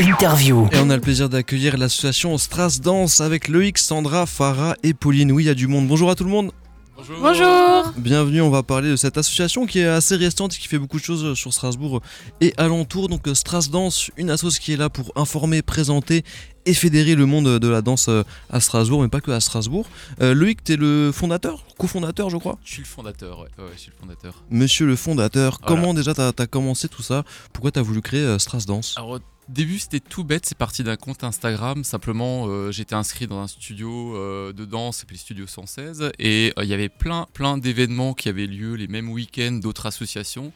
Interview. Et on a le plaisir d'accueillir l'association Stras Dance avec Loïc, Sandra, Farah et Pauline. Oui, il y a du monde. Bonjour à tout le monde. Bonjour. Bonjour Bienvenue, on va parler de cette association qui est assez récente et qui fait beaucoup de choses sur Strasbourg et alentour. Donc Stras Dance, une association qui est là pour informer, présenter et fédérer le monde de la danse à Strasbourg, mais pas que à Strasbourg. Euh, Loïc, tu es le fondateur, cofondateur je crois? Je suis le fondateur, ouais, ouais, je suis le fondateur. Monsieur le fondateur, Voilà. comment déjà tu as, commencé tout ça? Pourquoi tu as voulu créer euh, Stras Dance? Alors début c'était tout bête, c'est parti d'un compte Instagram, simplement euh, j'étais inscrit dans un studio euh, de danse, le Studio 116, et euh, il y avait plein, plein d'événements qui avaient lieu les mêmes week-ends d'autres associations.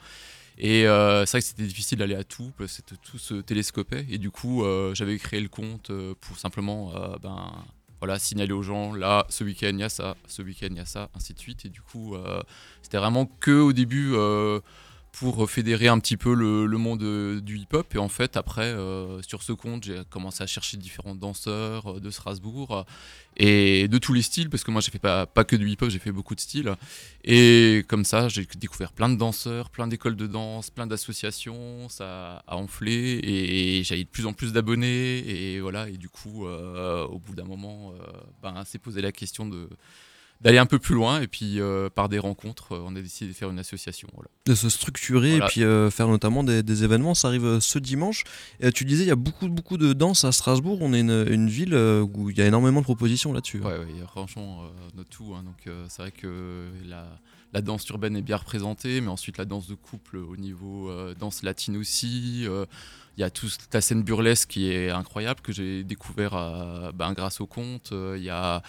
Et c'est vrai que c'était difficile d'aller à tout, parce que tout se télescopait. Et du coup, j'avais créé le compte pour simplement ben, voilà, signaler aux gens, là, ce week-end, il y a ça, ce week-end, il y a ça, ainsi de suite. Et du coup, c'était vraiment que au début pour fédérer un petit peu le, monde euh, du hip-hop. Et en fait, après, euh, sur ce compte, j'ai commencé à chercher différents danseurs euh, de Strasbourg et de tous les styles, parce que moi, j'ai fait pas, pas que du hip-hop, j'ai fait beaucoup de styles. Et comme ça, j'ai découvert plein de danseurs, plein d'écoles de danse, plein d'associations. Ça a enflé et j'avais de plus en plus d'abonnés. Et voilà, et du coup, au bout d'un moment, ben, s'est posé la question de d'aller un peu plus loin et puis euh, par des rencontres euh, on a décidé de faire une association voilà. de se structurer Voilà. et puis euh, faire notamment des, des événements. Ça arrive ce dimanche. Et tu disais, il y a beaucoup, beaucoup de danse à Strasbourg. On est une, une ville où il y a énormément de propositions là-dessus. Ouais, ouais, franchement de tout. hein. Donc c'est vrai que la, la danse urbaine est bien représentée, mais ensuite la danse de couple au niveau danse latine aussi. Il y a toute la scène burlesque qui est incroyable que j'ai découvert euh, ben, grâce au compte. Euh, Il y a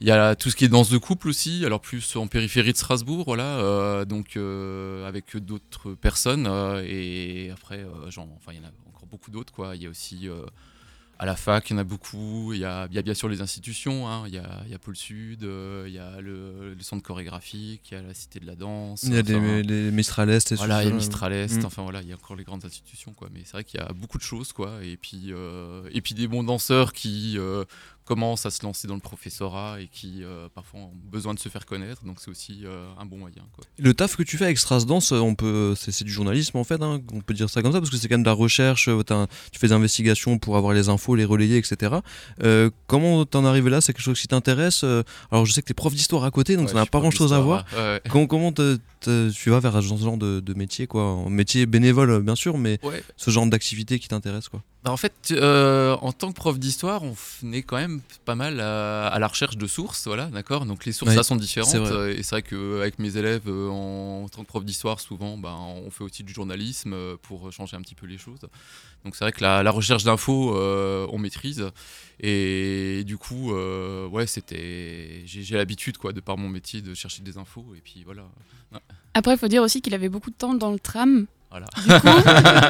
il y a tout ce qui est danse de couple aussi, alors plus en périphérie de Strasbourg, voilà, euh, donc euh, avec d'autres personnes euh, et après, genre, enfin il y en a encore beaucoup d'autres quoi. Il y a aussi à la fac, il y en a beaucoup. Il y a, il y a bien sûr les institutions. hein. Il, y a, il y a Pôle Sud, euh, il y a le, le centre chorégraphique, il y a la Cité de la Danse. Il y a des, enfin, des Mistral Est et voilà, il y a. Mistral Est, Mm. enfin voilà, il y a encore les grandes institutions, quoi. Mais c'est vrai qu'il y a beaucoup de choses, quoi. Et puis, euh, et puis des bons danseurs qui euh, commencent à se lancer dans le professorat et qui euh, parfois ont besoin de se faire connaître. Donc c'est aussi euh, un bon moyen, quoi. Le taf que tu fais avec Stras Dance, on peut, c'est, c'est du journalisme en fait. hein, on peut dire ça comme ça parce que c'est quand même de la recherche. euh, tu fais des investigations pour avoir les infos, les relayer, etc. Euh, comment t'en arrives là? C'est quelque chose qui t'intéresse? Euh, Alors je sais que t'es prof d'histoire à côté, donc Ouais, ça n'a pas prof grand chose à voir. ouais. Comment, comment te- te- tu vas vers ce genre de, de métier quoi? Métier bénévole euh, bien sûr, mais Ouais. ce genre d'activité qui t'intéresse quoi. Bah, en fait, euh, en tant que prof d'histoire, on venait quand même pas mal à, à la recherche de sources, voilà, d'accord? Donc les sources Ouais, là sont différentes, c'est vrai. euh, et c'est vrai qu'avec mes élèves euh, en, en tant que prof d'histoire, souvent, ben, on fait aussi du journalisme euh, pour changer un petit peu les choses. Donc c'est vrai que la, la recherche d'infos, euh, on maîtrise, et du coup, euh, ouais, c'était, j'ai j'ai l'habitude, quoi, de par mon métier, de chercher des infos, et puis voilà, Après, il faut dire aussi qu'il avait beaucoup de temps dans le tram. Voilà. Du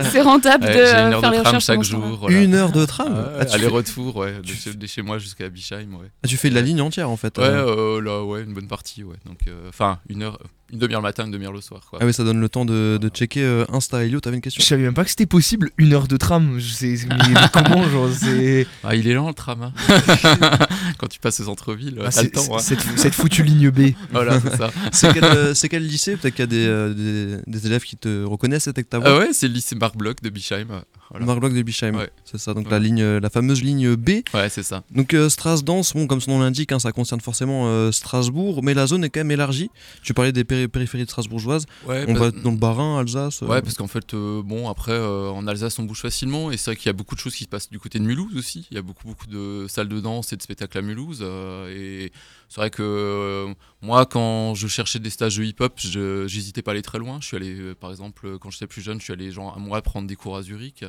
coup, c'est rentable Ouais, de une heure faire de les tram recherches chaque jour. voilà. Une heure de tram Ah Ah, Aller-retour, ouais, de tu chez, de chez moi jusqu'à Bischheim, ouais. ah, tu fais de la ligne entière en fait. Ouais, euh. euh, là, ouais, une bonne partie, ouais. Donc, euh, enfin, une heure, une demi-heure le matin, une demi-heure le soir, quoi. Ah oui, ça donne le temps de, de checker euh, Insta. Elio, t'avais une question? Je savais même pas que c'était possible une heure de tram. Je sais, mais comment genre c'est Ah, il est lent le tram, hein. Quand tu passes au centre-ville, Ah, t'as le c'est- temps, hein. cette, cette foutue ligne B. Voilà, c'est ça. C'est quel, euh, c'est quel lycée? Peut-être qu'il y a des, euh, des, des élèves qui te reconnaissent avec ta voix. Ah ouais, c'est le lycée Marc Bloch de Bischheim. Voilà. Marc Bloch de Bischheim, Ouais. c'est ça. Donc Ouais. la ligne, la fameuse ligne B. Ouais, c'est ça. Donc euh, Stras Dance, bon, comme son nom l'indique, hein, ça concerne forcément euh, Strasbourg, mais la zone est quand même élargie. Tu parlais des péri- périphéries de strasbourgeoises. Ouais, On bah- va dans le Bas-Rhin, Alsace. euh, Ouais, parce qu'en fait, bon, après, en Alsace, on bouge facilement, et c'est vrai qu'il y a beaucoup de choses qui se passent du côté de Mulhouse aussi. Il y a beaucoup, beaucoup de salles de danse et de spectacles à Mulhouse, et c'est vrai que moi, quand je cherchais des stages de hip-hop, j'hésitais pas à aller très loin. Je suis allé, par exemple, quand j'étais plus jeune, je suis allé genre, un mois prendre des cours à Zurich.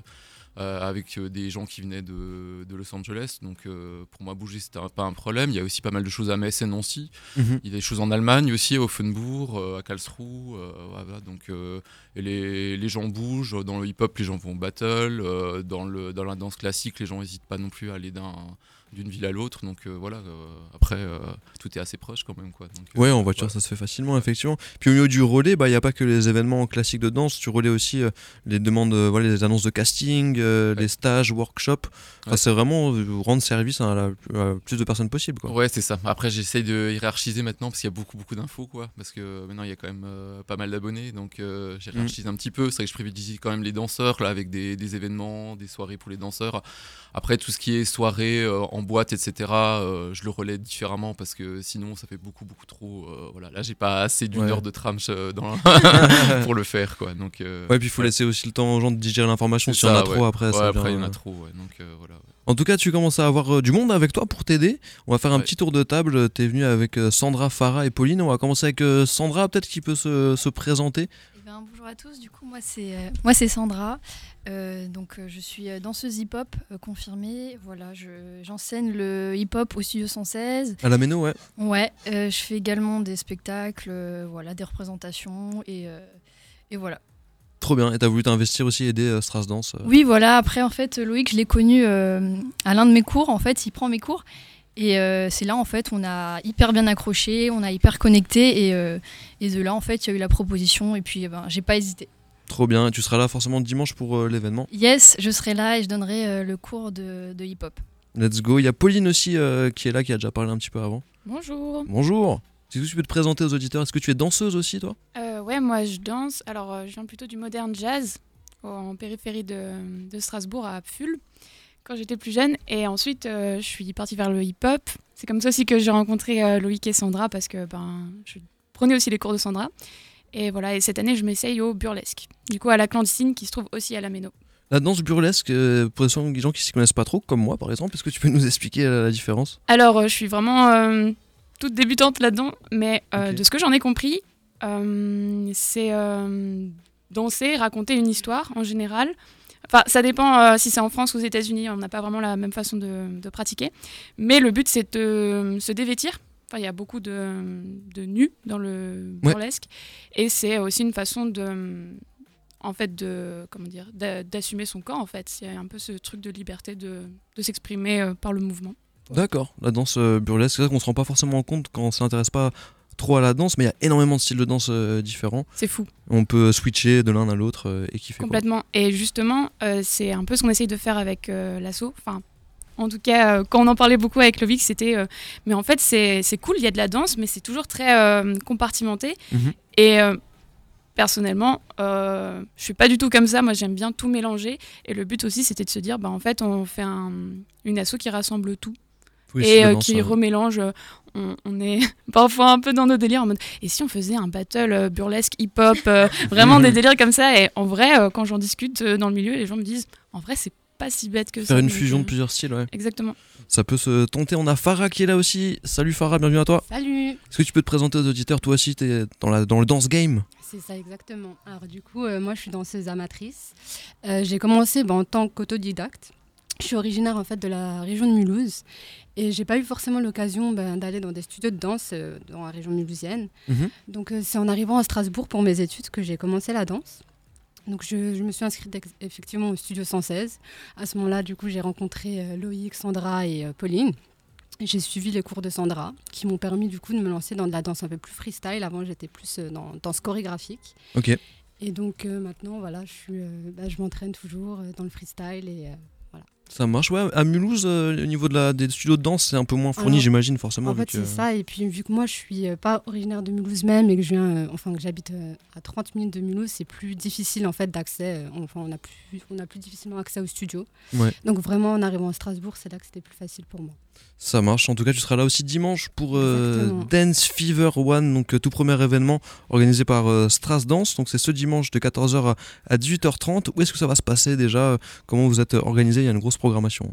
Euh, avec euh, des gens qui venaient de, de Los Angeles, donc euh, pour moi bouger c'était pas un problème. Il y a aussi pas mal de choses à Metz et Nancy, Mhm. il y a des choses en Allemagne aussi, à Offenbourg, à Karlsruhe. voilà, donc, et les, les gens bougent. Dans le hip-hop, les gens vont au battle. dans, le, dans la danse classique, les gens n'hésitent pas non plus à aller d'un d'une ville à l'autre. Donc euh, voilà, euh, après, euh, tout est assez proche quand même. Quoi. Donc, Ouais, en voiture, voilà. ça se fait facilement, effectivement. Puis au niveau du relais, bah, il n'y a pas que les événements classiques de danse, tu relais aussi les demandes, voilà, les annonces de casting, les stages, workshops. Enfin, Ouais. c'est vraiment rendre service à la à plus de personnes possible. Quoi. Ouais, c'est ça. Après, j'essaye de hiérarchiser maintenant parce qu'il y a beaucoup, beaucoup d'infos, quoi. Parce que maintenant, il y a quand même pas mal d'abonnés, donc j'ai hiérarchisé un petit peu. C'est vrai que je privilégie quand même les danseurs, là, avec des, des événements, des soirées pour les danseurs. Après, tout ce qui est soirée euh, en boîte, etc., euh, je le relais différemment parce que sinon, ça fait beaucoup, beaucoup trop. euh, voilà, là, j'ai pas assez d'une Ouais. heure de tram euh, dans pour le faire, quoi. Donc, Ouais, puis il faut ouais. laisser aussi le temps aux gens de digérer l'information. S'il y en a trop après, ça après, il y en a trop, ouais. Donc, voilà. En tout cas, tu commences à avoir du monde avec toi pour t'aider. On va faire un petit tour de table. Tu es venu avec Sandra, Farah et Pauline. On va commencer avec Sandra, peut-être qui peut se, se présenter. Eh ben, bonjour à tous, du coup moi c'est euh, moi c'est Sandra, Euh, donc euh, je suis danseuse hip-hop euh, confirmée, voilà je- j'enseigne le hip-hop au studio 116, À la Méno, ouais. ouais je fais également des spectacles, voilà des représentations et, et voilà. Trop bien. Et tu as voulu t'investir aussi, aider Strasdance. euh. Oui voilà après en fait Loïc je l'ai connu à l'un de mes cours, en fait il prend mes cours et euh, c'est là en fait on a hyper bien accroché, on a hyper connecté et, euh, et de là en fait il y a eu la proposition et puis eh ben, j'ai pas hésité. Trop bien. Et tu seras là forcément dimanche pour euh, l'événement? Yes, je serai là et je donnerai euh, le cours de, de hip-hop. Let's go. Il y a Pauline aussi euh, qui est là, qui a déjà parlé un petit peu avant. Bonjour. Bonjour. Que tu peux te présenter aux auditeurs? Est-ce que tu es danseuse aussi, toi? Euh, ouais, moi je danse. Alors, euh, je viens plutôt du moderne jazz en périphérie de, de Strasbourg à Pfull quand j'étais plus jeune. Et ensuite, euh, je suis partie vers le hip-hop. C'est comme ça aussi que j'ai rencontré euh, Loïc et Sandra parce que ben, je prenais aussi les cours de Sandra. Et voilà, et cette année, je m'essaye au burlesque. Du coup, à la clandestine qui se trouve aussi à la Méno. La danse burlesque, euh, pour les gens qui s'y connaissent pas trop, comme moi par exemple, est-ce que tu peux nous expliquer euh, la différence? Alors, je suis vraiment toute débutante là-dedans, mais de ce que j'en ai compris, c'est danser, raconter une histoire en général. Enfin, ça dépend euh, si c'est en France ou aux États-Unis, on n'a pas vraiment la même façon de, de pratiquer. Mais le but, c'est de se dévêtir. Enfin, il y a beaucoup de, de nus dans le Ouais. burlesque. Et c'est aussi une façon de. En fait, de. Comment dire d'a- D'assumer son corps, en fait. C'est un peu ce truc de liberté de, de s'exprimer euh, par le mouvement. D'accord, la danse euh, burlesque, c'est vrai qu'on se rend pas forcément compte quand on s'intéresse pas trop à la danse, mais il y a énormément de styles de danse euh, différents. C'est fou. On peut switcher de l'un à l'autre euh, et kiffer. quoi. Complètement. Et justement, euh, c'est un peu ce qu'on essaye de faire avec euh, l'assaut. Enfin, en tout cas, quand on en parlait beaucoup avec Lovic, c'était. mais en fait, c'est cool, il y a de la danse, mais c'est toujours très compartimenté. Mhm. Et personnellement, euh, je suis pas du tout comme ça. Moi, j'aime bien tout mélanger. Et le but aussi, c'était de se dire, bah, en fait, on fait un- une asso qui rassemble tout Oui, et euh, qui remélange. euh, On, on est parfois un peu dans nos délires en mode et si on faisait un battle euh, burlesque hip-hop, euh, vraiment des délires comme ça? Et en vrai, euh, quand j'en discute euh, dans le milieu, les gens me disent en vrai, c'est pas si bête que ça. Faire une fusion de plusieurs styles, ouais. Exactement. Ça peut se tenter. On a Farah qui est là aussi. Salut Farah, bienvenue à toi. Salut Est-ce que tu peux te présenter aux auditeurs? Toi aussi, t'es dans, la, dans le dance game C'est ça exactement. Alors du coup, euh, moi je suis danseuse amatrice. Euh, j'ai commencé bah, en tant qu'autodidacte. Je suis originaire en fait de la région de Mulhouse et j'ai pas eu forcément l'occasion ben, d'aller dans des studios de danse euh, dans la région mulhousienne. Mhm. Donc euh, c'est en arrivant à Strasbourg pour mes études que j'ai commencé la danse. Donc je, je me suis inscrite effectivement au studio 116. À ce moment-là, du coup, j'ai rencontré euh, Loïc, Sandra et Pauline. J'ai suivi les cours de Sandra qui m'ont permis du coup de me lancer dans de la danse un peu plus freestyle. Avant, j'étais plus dans danse chorégraphique. Ok. Et donc maintenant, voilà, je, suis, bah, je m'entraîne toujours dans le freestyle. Et, Ça marche, ouais. À Mulhouse, euh, au niveau de la, des studios de danse, c'est un peu moins fourni, j'imagine, forcément. en fait, c'est ça. Et puis, vu que moi, je suis euh, pas originaire de Mulhouse même et que je viens, euh, enfin, que j'habite euh, à 30 minutes de Mulhouse, c'est plus difficile en fait d'accès. euh, enfin, on a plus, on a plus difficilement accès au studio. Ouais. Donc vraiment, en arrivant à Strasbourg, c'est là que c'était plus facile pour moi. Ça marche. En tout cas, tu seras là aussi dimanche pour euh. Dance Fever One, donc euh, tout premier événement organisé par euh, Stras Dance. Donc c'est ce dimanche de 14h à 18h30. Où est-ce que ça va se passer déjà? Comment vous êtes organisé? Il y a une grosse programmation.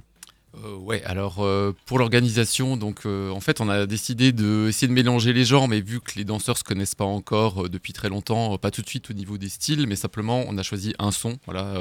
Ouais, alors euh, pour l'organisation, donc euh, en fait on a décidé de essayer de mélanger les genres, mais vu que les danseurs se connaissent pas encore euh, depuis très longtemps, pas tout de suite au niveau des styles, mais simplement on a choisi un son, voilà,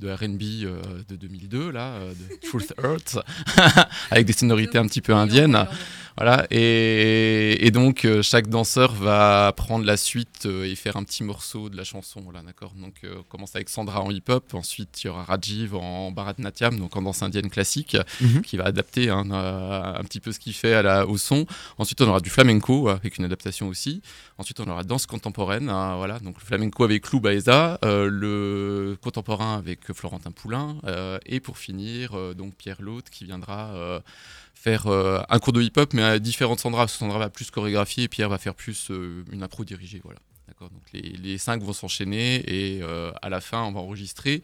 de R&B de 2002 là, de Truth Hurts, avec des sonorités un petit peu indiennes. Voilà, et, et donc chaque danseur va prendre la suite et faire un petit morceau de la chanson. Voilà, d'accord. Donc on commence avec Sandra en hip-hop, ensuite il y aura Rajiv en Bharatanatyam, donc en danse indienne classique, Mhm. qui va adapter hein, euh, un petit peu ce qu'il fait au son. Ensuite on aura du flamenco avec une adaptation aussi. Ensuite on aura danse contemporaine, hein, voilà, donc le flamenco avec Lou Baeza, euh, le contemporain avec Florentin Poulain, euh, et pour finir euh, donc Pierre Lotte qui viendra. euh, faire euh, un cours de hip-hop, mais à différentes Sandra. Sandra va plus chorégraphier et Pierre va faire plus euh, une impro dirigée. Voilà. D'accord Donc les, les cinq vont s'enchaîner et euh, à la fin, on va enregistrer.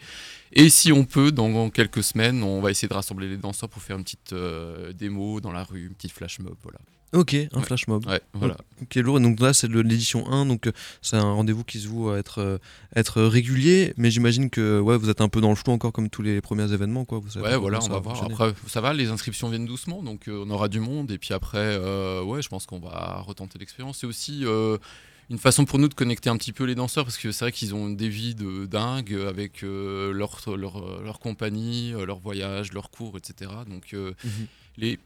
Et si on peut, dans quelques semaines, on va essayer de rassembler les danseurs pour faire une petite euh, démo dans la rue, une petite flash mob. Voilà. Ok, un Ouais. flash mob. Ouais, voilà. Ok, lourd. Et donc là, c'est l'édition 1, donc euh, c'est un rendez-vous qui se voue à être, euh, être régulier, mais j'imagine que ouais, vous êtes un peu dans le flou encore comme tous les premiers événements. Quoi. Vous savez Ouais, voilà, on va voir. Après, ça va, les inscriptions viennent doucement, donc euh, on aura du monde. Et puis après, euh, ouais, je pense qu'on va retenter l'expérience. C'est aussi une façon pour nous de connecter un petit peu les danseurs, parce que c'est vrai qu'ils ont des vies de dingue avec euh, leur, leur, leur compagnie, euh, leur voyage, leurs cours, etc. Donc euh, Mhm. les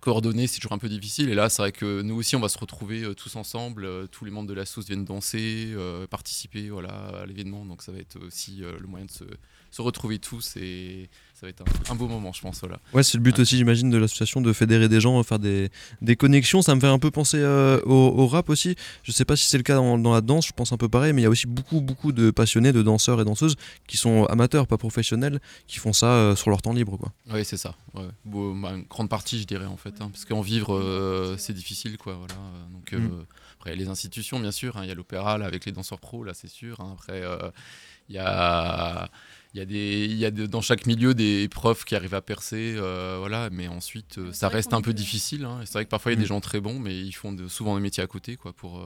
coordonnées, c'est toujours un peu difficile. Et là, c'est vrai que nous aussi, on va se retrouver euh, tous ensemble. tous les membres de la sauce viennent danser, participer voilà, à l'événement. Donc ça va être aussi le moyen de se, se retrouver tous et ça va être un, un beau moment, je pense. Voilà. Ouais, c'est le but Ouais. aussi, j'imagine, de l'association de fédérer des gens, faire des, des connexions. Ça me fait un peu penser euh, au, au rap aussi. Je sais pas si c'est le cas dans, dans la danse, je pense un peu pareil, mais il y a aussi beaucoup, beaucoup de passionnés, de danseurs et danseuses qui sont amateurs, pas professionnels, qui font ça euh, sur leur temps libre. Quoi. Oui, c'est ça. Ouais. Bon, bah, une grande partie, je dirais, en fait. hein, parce qu'en vivre, euh, c'est difficile, quoi. Voilà. Donc, Mm. après, les institutions, bien sûr. hein, Il y a l'opéra, avec les danseurs pros, là, c'est sûr. hein. Après, il y a... Il y a, des, il y a de- dans chaque milieu des profs qui arrivent à percer, euh, voilà, mais ensuite euh, ça reste un peu peut- difficile. hein, C'est vrai que parfois il y a Mm. des gens très bons, mais ils font de- souvent des métiers à côté, quoi, pour. euh,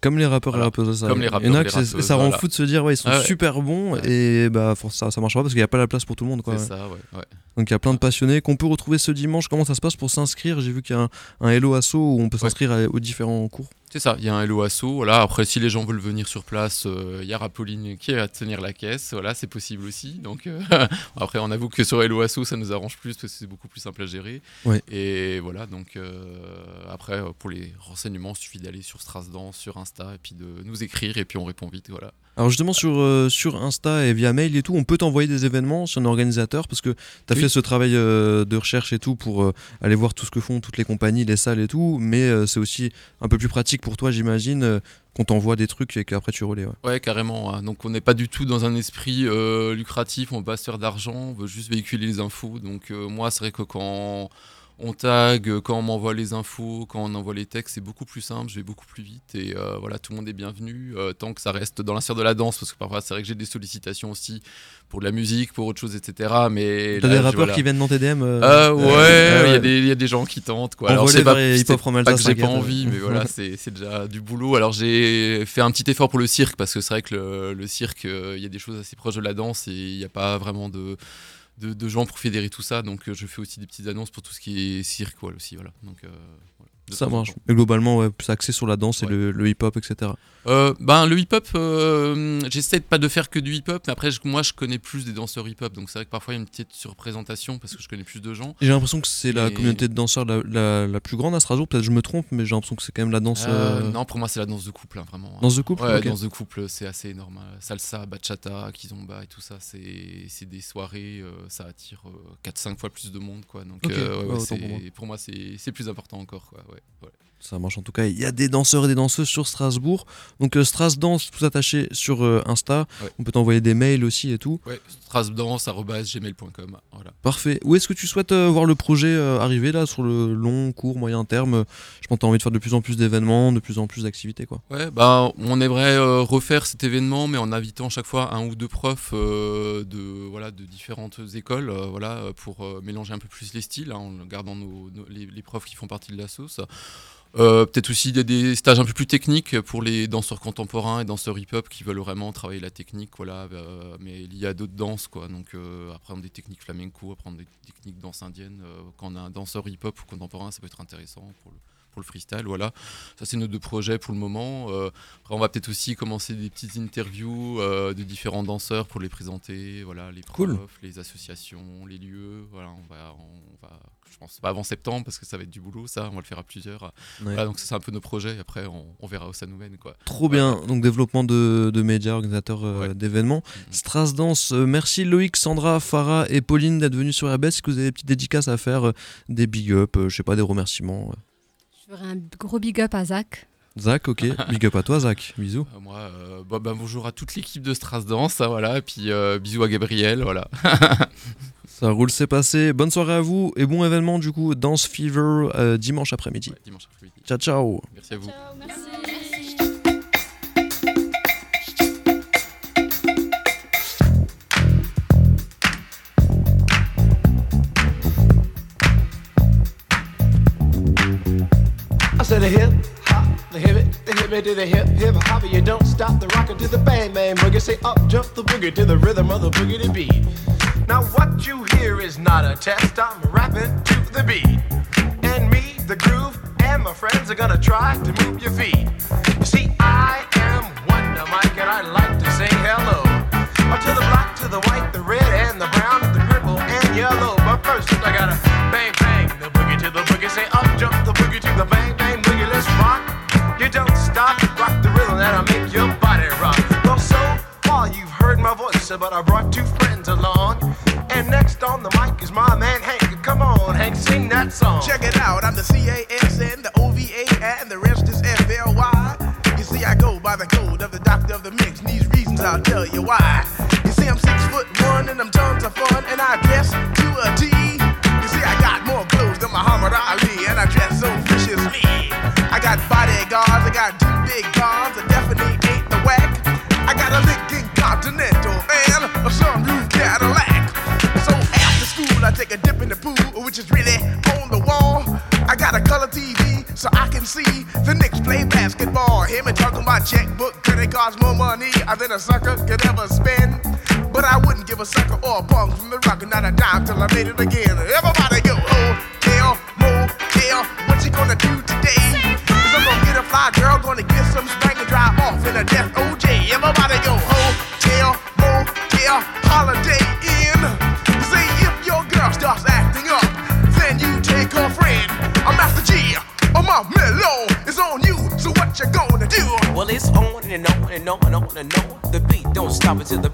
Comme les rappeurs Voilà. et rappeuses. Ça. Comme les Il y en a rappeurs que ça rend voilà. fou de se dire, ouais, ils sont Ah ouais. super bons Ouais. et bah, ça, ça marchera pas parce qu'il n'y a pas la place pour tout le monde. Quoi. C'est ça, ouais. ouais. Donc il y a plein de passionnés qu'on peut retrouver ce dimanche. Comment ça se passe pour s'inscrire? J'ai vu qu'il y a un, un Hello Asso où on peut s'inscrire aux différents cours. C'est ça, il y a un Hello Asso. Voilà. Après, si les gens veulent venir sur place, euh, il y a Rappoline qui va tenir la caisse. Voilà, c'est possible aussi. Donc, euh, après, on avoue que sur Hello Asso, ça nous arrange plus parce que c'est beaucoup plus simple à gérer. Ouais. Et voilà, donc euh, après, pour les renseignements, il suffit d'aller sur Strasdance, sur Insta, et puis de nous écrire, et puis on répond vite. Voilà. Alors justement sur, euh, sur Insta et via mail et tout, on peut t'envoyer des événements si on est organisateur parce que tu as Oui. fait ce travail euh, de recherche et tout pour euh, aller voir tout ce que font toutes les compagnies, les salles et tout, mais c'est aussi un peu plus pratique pour toi j'imagine qu'on t'envoie des trucs et qu'après tu relais. ouais. Ouais, carrément. hein. Donc, on n'est pas du tout dans un esprit lucratif, on veut pas se faire d'argent, on veut juste véhiculer les infos. Donc, moi, c'est vrai que quand on tag, euh, quand on m'envoie les infos, quand on envoie les textes, c'est beaucoup plus simple, je vais beaucoup plus vite. Et euh, voilà, tout le monde est bienvenu, euh, tant que ça reste dans la sphère de la danse, parce que parfois, c'est vrai que j'ai des sollicitations aussi pour de la musique, pour autre chose, etc. Mais T'as des rappeurs voilà. qui viennent dans tes DM euh, ouais, il y, a des- il y a des gens qui tentent quoi. Alors c'est pas, pas que j'ai pas envie, mais voilà, c'est déjà du boulot. Alors j'ai fait un petit effort pour le cirque parce que c'est vrai que le, le cirque, il y a des choses assez proches de la danse et il n'y a pas vraiment de, de, gens pour fédérer tout ça. Donc euh, je fais aussi des petites annonces pour tout ce qui est cirque aussi. Voilà. Donc, euh, voilà, Ça marche. Mais globalement, ouais, c'est axé sur la danse et le, le hip-hop, etc. Euh, ben, le hip-hop, euh, j'essaie de pas de faire que du hip-hop, mais après, je- moi, je connais plus des danseurs hip-hop, donc c'est vrai que parfois, il y a une petite surreprésentation parce que je connais plus de gens. J'ai l'impression que c'est la Et- communauté de danseurs la, la, la plus grande à Strasbourg, peut-être je me trompe, mais j'ai l'impression que c'est quand même la danse. Euh, Non, pour moi, c'est la danse de couple, hein, vraiment. Danse de couple Ouais, Ok. danse de couple, c'est assez énorme. Salsa, bachata, kizomba et tout ça, c'est des soirées, ça attire 4-5 fois plus de monde, quoi. Donc, ouais, ouais, pour moi. moi, c'est c'est plus important encore, quoi. Ouais, ouais. Ça marche en tout cas. Il y a des danseurs et des danseuses sur Strasbourg. Donc euh, Strasdance, tout attaché sur euh, Insta. Ouais. On peut t'envoyer des mails aussi et tout. Ouais, strasdance.gmail.com. Voilà. Parfait. Où est-ce que tu souhaites euh, voir le projet euh, arriver là sur le long, court, moyen terme? Je pense que tu as envie de faire de plus en plus d'événements, de plus en plus d'activités quoi. Ouais, bah, on aimerait refaire cet événement, mais en invitant chaque fois un ou deux profs de, voilà, de différentes écoles, voilà, pour mélanger un peu plus les styles, hein, en gardant nos, nos- les, les profs qui font partie de la sauce. Euh, Peut-être aussi des, stages un peu plus techniques pour les danseurs contemporains et danseurs hip-hop qui veulent vraiment travailler la technique, voilà, euh, mais lié à d'autres danses, quoi. Donc euh, apprendre des techniques flamenco, apprendre des techniques danse indienne. euh, quand on a un danseur hip-hop ou contemporain, ça peut être intéressant pour le, pour le freestyle. Voilà, ça c'est nos deux projets pour le moment. Euh, après, on va peut-être aussi commencer des petites interviews euh, de différents danseurs pour les présenter. Voilà, les profs, Cool. les associations, les lieux. Voilà, on va, on va, je pense pas avant septembre parce que ça va être du boulot. Ça, on va le faire à plusieurs. Ouais. Voilà, donc ça, c'est un peu nos projets. Après, on, on verra où ça nous mène, quoi. Trop bien. Donc développement de, de médias, organisateur euh, Ouais. d'événements. Dance, euh, merci Loïc, Sandra, Farah et Pauline d'être venus sur RBS. Est-ce que vous avez des petites dédicaces à faire, des big up, euh, je sais pas, des remerciements ferai un gros big up à Zach. Zach, ok. big up à toi, Zach. Bisous. Euh, moi, euh, bah, bah, bonjour à toute l'équipe de Stras Dance, ça, voilà. Et puis euh, bisous à Gabriel, voilà. Ça roule, c'est passé. Bonne soirée à vous et bon événement du coup, Dance Fever euh, dimanche après-midi. Ouais, dimanche après-midi. Ciao, ciao. Merci à vous. I said a hip hop, the hip it, the hip it to the hip hip hop. You don't stop the rockin' to the bang bang boogie. Say up jump the boogie to the rhythm of the boogie to beat. Now what you hear is not a test. I'm rapping to the beat, and me, the groove, and my friends are gonna try to move your feet. By the code of the doctor of the mix, and these reasons I'll tell you why. You see, I'm six foot one, and I'm tons of fun, and I dress to a T. You see, I got more clothes than Muhammad Ali, and I dress so viciously. I got bodyguards, I got two big cars, so I can see the Knicks play basketball. Hear me talking about checkbook, credit cards, more money than a sucker could ever spend. But I wouldn't give a sucker or a punk from the rock, and not a dime till I made it again. Everybody go, oh, hotel, motel, what you gonna do today? Cause I'm gonna get a fly girl, gonna get some spank and drive off in a death OJ. Everybody go, what you gonna do? Well, it's on and on and on and on and on. The beat don't stop until the